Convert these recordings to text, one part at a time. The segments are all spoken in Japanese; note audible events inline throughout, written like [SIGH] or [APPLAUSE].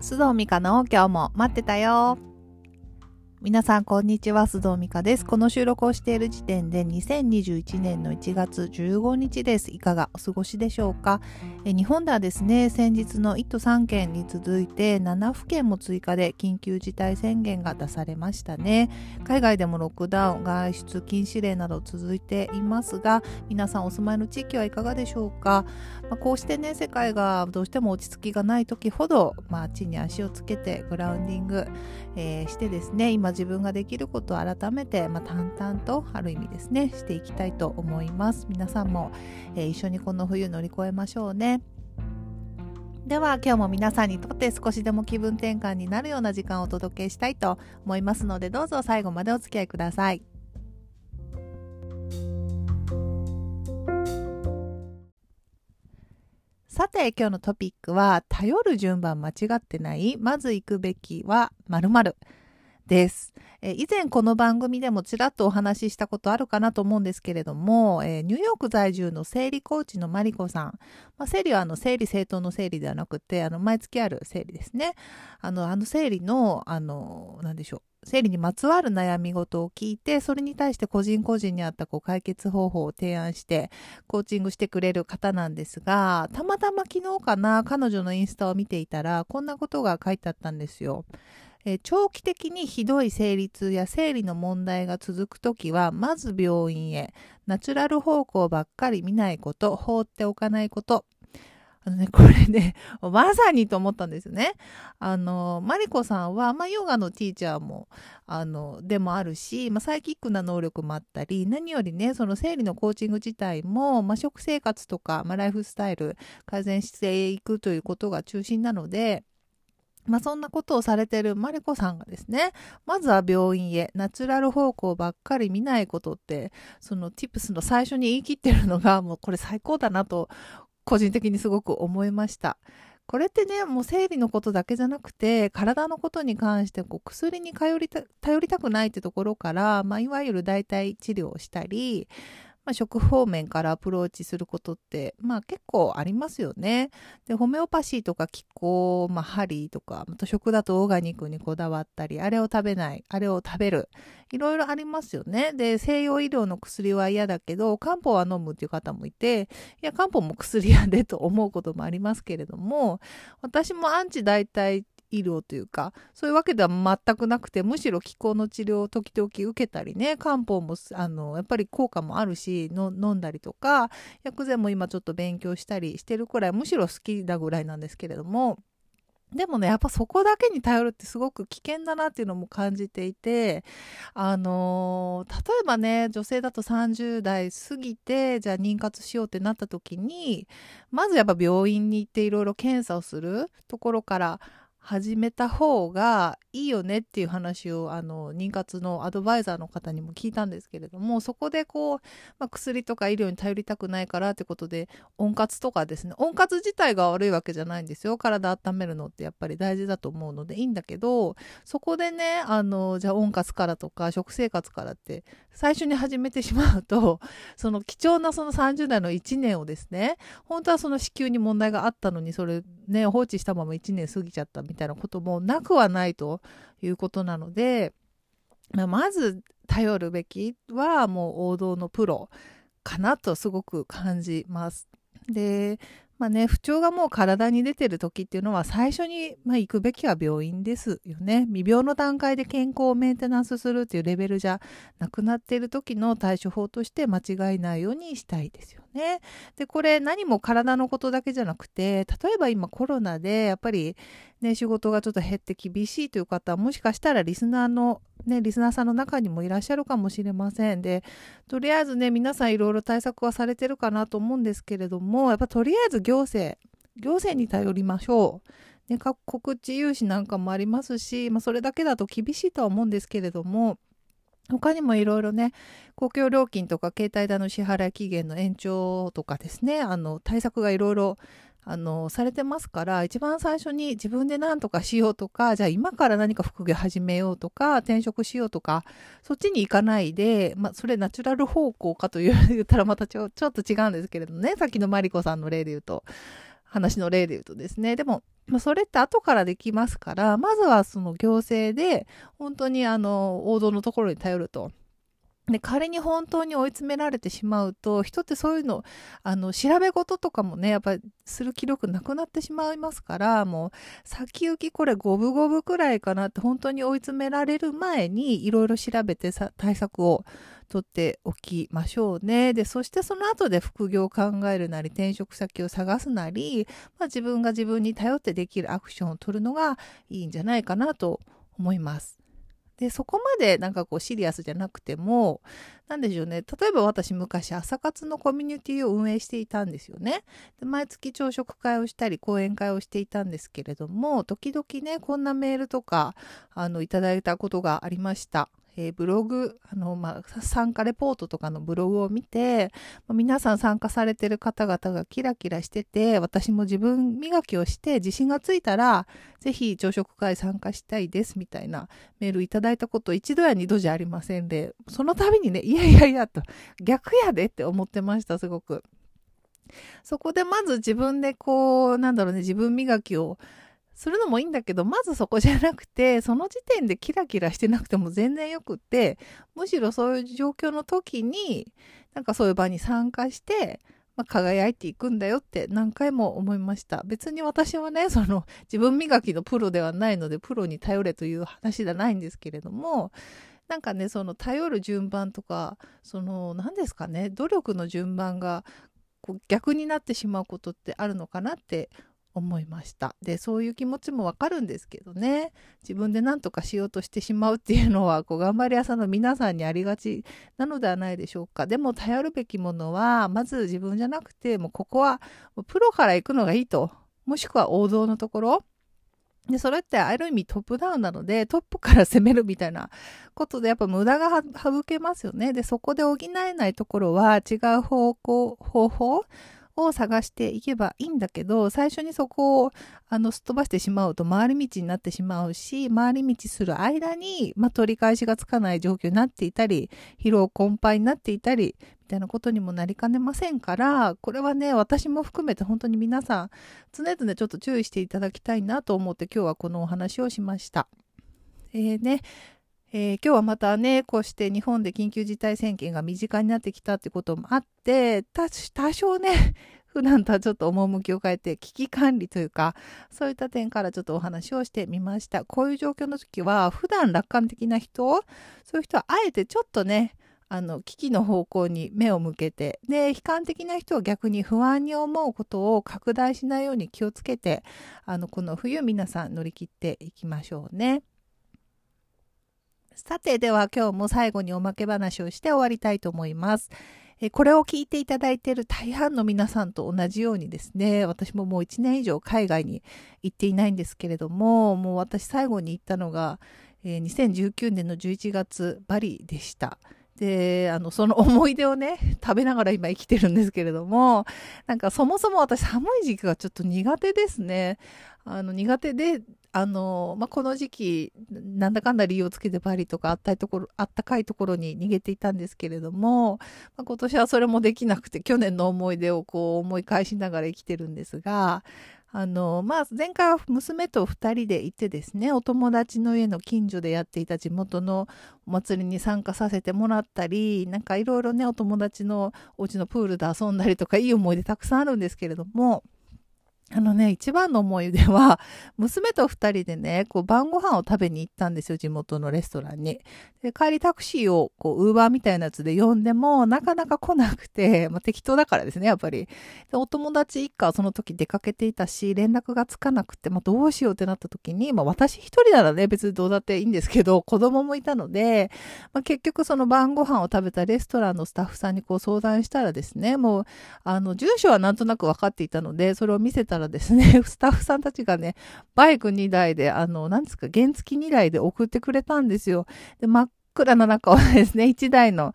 須藤美香の今日も待ってたよ。皆さん、こんにちは。須藤美香です。この収録をしている時点で2021年の1月15日です。いかがお過ごしでしょうか？日本ではですね、先日の1都3県に続いて7府県も追加で緊急事態宣言が出されましたね。海外でもロックダウン、外出禁止令など続いていますが、皆さんお住まいの地域はいかがでしょうか、まあ、こうしてね、世界がどうしても落ち着きがない時ほど、まあ、地に足をつけてグラウンディング、えー、してですね、今自分ができることを改めて、まあ、淡々とある意味ですねしていきたいと思います。皆さんも、えー、一緒にこの冬乗り越えましょうね。では今日も皆さんにとって少しでも気分転換になるような時間をお届けしたいと思いますのでどうぞ最後までお付き合いください。さて今日のトピックは頼る順番間違ってないまず行くべきは〇〇。です。え以前この番組でもちらっとお話ししたことあるかなと思うんですけれども、えニューヨーク在住の生理コーチのマリコさん。まあ、生理はあの生理整頓の生理ではなくて、あの毎月ある生理ですね。あの、あの生理の、あの、なんでしょう。生理にまつわる悩み事を聞いて、それに対して個人個人に合ったこう解決方法を提案して、コーチングしてくれる方なんですが、たまたま昨日かな、彼女のインスタを見ていたら、こんなことが書いてあったんですよ。え、長期的にひどい生理痛や生理の問題が続くときは、まず病院へ、ナチュラル方向ばっかり見ないこと、放っておかないこと、あのね、[LAUGHS] これね、まさにと思ったんですね。あの、マリコさんは、まあ、ヨガのティーチャーも、あの、でもあるし、まあ、サイキックな能力もあったり、何よりね、その生理のコーチング自体も、まあ、食生活とか、まあ、ライフスタイル改善していくということが中心なので、まあ、そんなことをされてるマリコさんがですね、まずは病院へ、ナチュラル方向ばっかり見ないことって、その tips の最初に言い切ってるのが、もうこれ最高だなと、個人的にすごく思いました。これってね、もう生理のことだけじゃなくて、体のことに関してこう薬に頼りたくないってところから、まあ、いわゆる代替治療をしたり、まあ、食方面からアプローチすることって、まあ結構ありますよね。で、ホメオパシーとか気候、まあ針とか、また食だとオーガニックにこだわったり、あれを食べない、あれを食べる、いろいろありますよね。で、西洋医療の薬は嫌だけど、漢方は飲むっていう方もいて、いや、漢方も薬やでと思うこともありますけれども、私もアンチ代替医療というかそういうわけでは全くなくてむしろ気候の治療を時々受けたりね漢方もあのやっぱり効果もあるし飲んだりとか薬膳も今ちょっと勉強したりしてるくらいむしろ好きだぐらいなんですけれどもでもね、やっぱそこだけに頼るってすごく危険だなっていうのも感じていて、あのー、例えばね、女性だと30代過ぎて、じゃあ妊活しようってなった時に、まずやっぱ病院に行っていろいろ検査をするところから始めた方がいいよねっていう話をあの妊活のアドバイザーの方にも聞いたんですけれどもそこでこう、まあ、薬とか医療に頼りたくないからってことで温活とかですね温活自体が悪いわけじゃないんですよ。体温めるのってやっぱり大事だと思うのでいいんだけどそこでねあのじゃあ温活からとか食生活からって最初に始めてしまうと [LAUGHS] その貴重なその30代の1年をですね本当はその子宮に問題があったのにそれね放置したまま1年過ぎちゃったみたいなたいなこともなくはないということなので、まあ、まず頼るべきはもう王道のプロかなとすごく感じます。で、まあね、不調がもう体に出てる時っていうのは最初に、まあ、行くべきは病院ですよね。未病の段階で健康をメンテナンスするっていうレベルじゃなくなっている時の対処法として間違いないようにしたいですよね。で、これ何も体のことだけじゃなくて、例えば今コロナでやっぱりね、仕事がちょっと減って厳しいという方はもしかしたらリスナーのね、リスナーさんの中にもいらっしゃるかもしれません。で、とりあえずね、皆さんいろいろ対策はされてるかなと思うんですけれども、やっぱとりあえず行政、行政に頼りましょう。ね、各告知融資なんかもありますし、まあ、それだけだと厳しいとは思うんですけれども、他にもいろいろね、公共料金とか携帯代の支払い期限の延長とかですね、あの、対策がいろいろあのされてますから一番最初に自分で何とかしようとかじゃあ今から何か副業始めようとか転職しようとかそっちに行かないで、まあ、それナチュラル方向かと言ったらまたちょちょっと違うんですけれどねさっきのマリコさんの例で言うと。話の例で言うとですね。でも、まあ、それって後からできますから、まずはその行政で、本当にあの、王道のところに頼ると。で、仮に本当に追い詰められてしまうと、人ってそういうの、あの、調べ事とかもね、やっぱりする気力なくなってしまいますから、もう、先行きこれ五分五分くらいかなって本当に追い詰められる前に、いろいろ調べてさ対策を取っておきましょうね。で、そしてその後で副業を考えるなり、転職先を探すなり、まあ、自分が自分に頼ってできるアクションを取るのがいいんじゃないかなと思います。で、そこまでなんかこうシリアスじゃなくても、なんでしょうね。例えば私昔朝活のコミュニティを運営していたんですよね。で毎月朝食会をしたり講演会をしていたんですけれども、時々ね、こんなメールとか、あの、いただいたことがありました。えー、ブログ、あの、まあ、参加レポートとかのブログを見て、まあ、皆さん参加されてる方々がキラキラしてて、私も自分磨きをして自信がついたら、ぜひ朝食会参加したいですみたいなメールいただいたこと一度や二度じゃありませんで、その度にね、いやいやいやと、逆やでって思ってました、すごく。そこでまず自分でこう、なんだろうね、自分磨きをするのもいいんだけど、まずそこじゃなくて、[LAUGHS] その時点でキラキラしてなくても全然よくって、むしろそういう状況の時に、なんかそういう場に参加して、まあ、輝いていくんだよって何回も思いました。別に私はね、その自分磨きのプロではないので、プロに頼れという話じゃないんですけれども、なんかね、その頼る順番とか、その何ですかね、努力の順番がこう逆になってしまうことってあるのかなって思いました。でそういう気持ちもわかるんですけどね。自分で何とかしようとしてしまうっていうのはこう頑張り屋さんの皆さんにありがちなのではないでしょうか。でも頼るべきものはまず自分じゃなくてもうここはプロから行くのがいいと。もしくは王道のところ。で、それってある意味トップダウンなので、トップから攻めるみたいなことで、やっぱ無駄が省けますよね。で、そこで補えないところは違う方向、方法を探していけばいいんだけど、最初にそこをあのすっ飛ばしてしまうと回り道になってしまうし、回り道する間に、まあ、取り返しがつかない状況になっていたり、疲労困憊になっていたり、みたいなことにもなりかねませんから、これはね、私も含めて本当に皆さん、常々ちょっと注意していただきたいなと思って今日はこのお話をしました。えー、ね、えー、今日はまたね、こうして日本で緊急事態宣言が身近になってきたってこともあって、多少ね、[LAUGHS] 普段とはちょっと趣を変えて危機管理というか、そういった点からちょっとお話をしてみました。こういう状況の時は、普段楽観的な人、そういう人はあえてちょっとね、あの、危機の方向に目を向けて、で、悲観的な人は逆に不安に思うことを拡大しないように気をつけて、あの、この冬皆さん乗り切っていきましょうね。さて、では今日も最後におまけ話をして終わりたいと思います。えこれを聞いていただいている大半の皆さんと同じようにですね、私ももう1年以上海外に行っていないんですけれども、もう私最後に行ったのが、え、2019年の11月バリでした。で、あの、その思い出をね、食べながら今生きてるんですけれども、なんかそもそも私寒い時期がちょっと苦手ですね。あの、苦手で、あの、まあ、この時期、なんだかんだ理由をつけてバリとかあったいところ、あったかいところに逃げていたんですけれども、まあ、今年はそれもできなくて、去年の思い出をこう思い返しながら生きてるんですが、あの、まあ、前回は娘と2人で行ってですね、お友達の家の近所でやっていた地元のお祭りに参加させてもらったり、なんかいろいろね、お友達のお家のプールで遊んだりとか、いい思い出たくさんあるんですけれども、あのね、一番の思い出は、[LAUGHS] 娘と二人でね、こう晩ご飯を食べに行ったんですよ、地元のレストランに。で、帰りタクシーを、こう、ウーバーみたいなやつで呼んでも、なかなか来なくて、[LAUGHS] まあ、適当だからですね、やっぱり。で、お友達一家はその時出かけていたし、連絡がつかなくて、まあ、どうしようってなった時に、まあ、私一人ならね、別にどうだっていいんですけど、子供もいたので、まあ、結局その晩ご飯を食べたレストランのスタッフさんにこう相談したらですね、もう、あの、住所はなんとなく分かっていたので、それを見せたらですね、[LAUGHS] スタッフさんたちがね、バイク2台で、あの、なんですか、原付2台で送ってくれたんですよ。で、真っ暗な中はですね、1台の、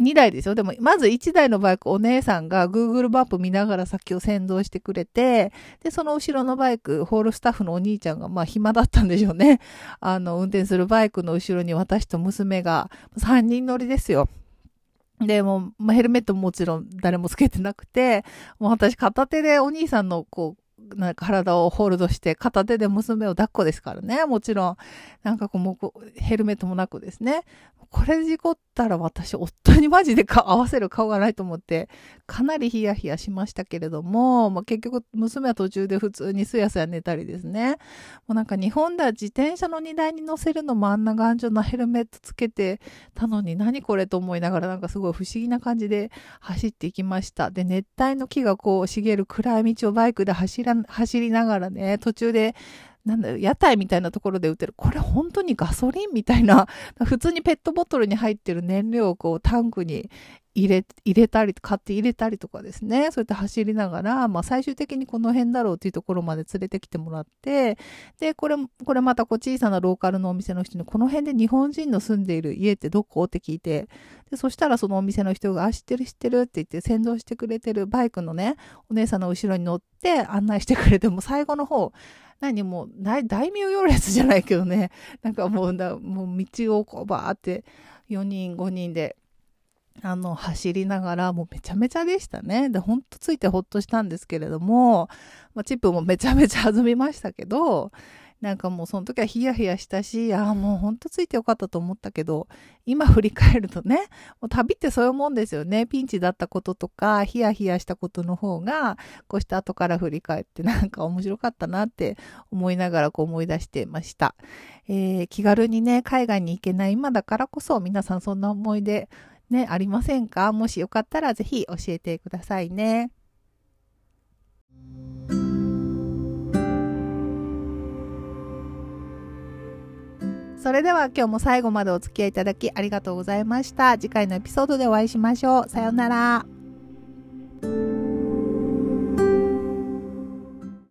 2台ですよ。でも、まず1台のバイク、お姉さんが Google マップ見ながら先を先導してくれて、で、その後ろのバイク、ホールスタッフのお兄ちゃんが、まあ暇だったんでしょうね。あの、運転するバイクの後ろに私と娘が、3人乗りですよ。で、も、まあ、ヘルメットももちろん誰もつけてなくて、もう私片手でお兄さんのこうう、な体をホールドして片手で娘を抱っこですからね。もちろん。なんかこう、もうヘルメットもなくですね。これ事故ったら私、夫にマジで合わせる顔がないと思って、かなりヒヤヒヤしましたけれども、まあ、結局、娘は途中で普通にすやすや寝たりですね。もうなんか日本では自転車の荷台に乗せるのもあんな頑丈なヘルメットつけてたのに何これと思いながらなんかすごい不思議な感じで走っていきました。で、熱帯の木がこう茂る暗い道をバイクで走ら、走りながらね、途中でなんだ屋台みたいなところで売ってる。これ本当にガソリンみたいな、普通にペットボトルに入ってる燃料をこうタンクに入れ、入れたり、買って入れたりとかですね。そうやって走りながら、まあ最終的にこの辺だろうっていうところまで連れてきてもらって、で、これ、これまたこう小さなローカルのお店の人に、この辺で日本人の住んでいる家ってどこ？って聞いて、で、そしたらそのお店の人が、あ、知ってる知ってるって言って先導してくれてるバイクのね、お姉さんの後ろに乗って案内してくれて、も最後の方、何もう大、大名行列じゃないけどね、なんかもうだ、もう道をこうバーって4人5人で、あの、走りながら、もうめちゃめちゃでしたね。で、ほんとついてほっとしたんですけれども、まあ、チップも [LAUGHS] めちゃめちゃ弾みましたけど、なんかもうその時はヒヤヒヤしたし、ああ、もうほんとついてよかったと思ったけど、今振り返るとね、もう旅ってそういうもんですよね。ピンチだったこととか、ヒヤヒヤしたことの方が、こうして後から振り返ってなんか面白かったなって思いながらこう思い出してました。えー、気軽にね、海外に行けない今だからこそ皆さんそんな思い出ね、ありませんか？もしよかったらぜひ教えてくださいね。それでは今日も最後までお付き合いいただきありがとうございました。次回のエピソードでお会いしましょう。さようなら。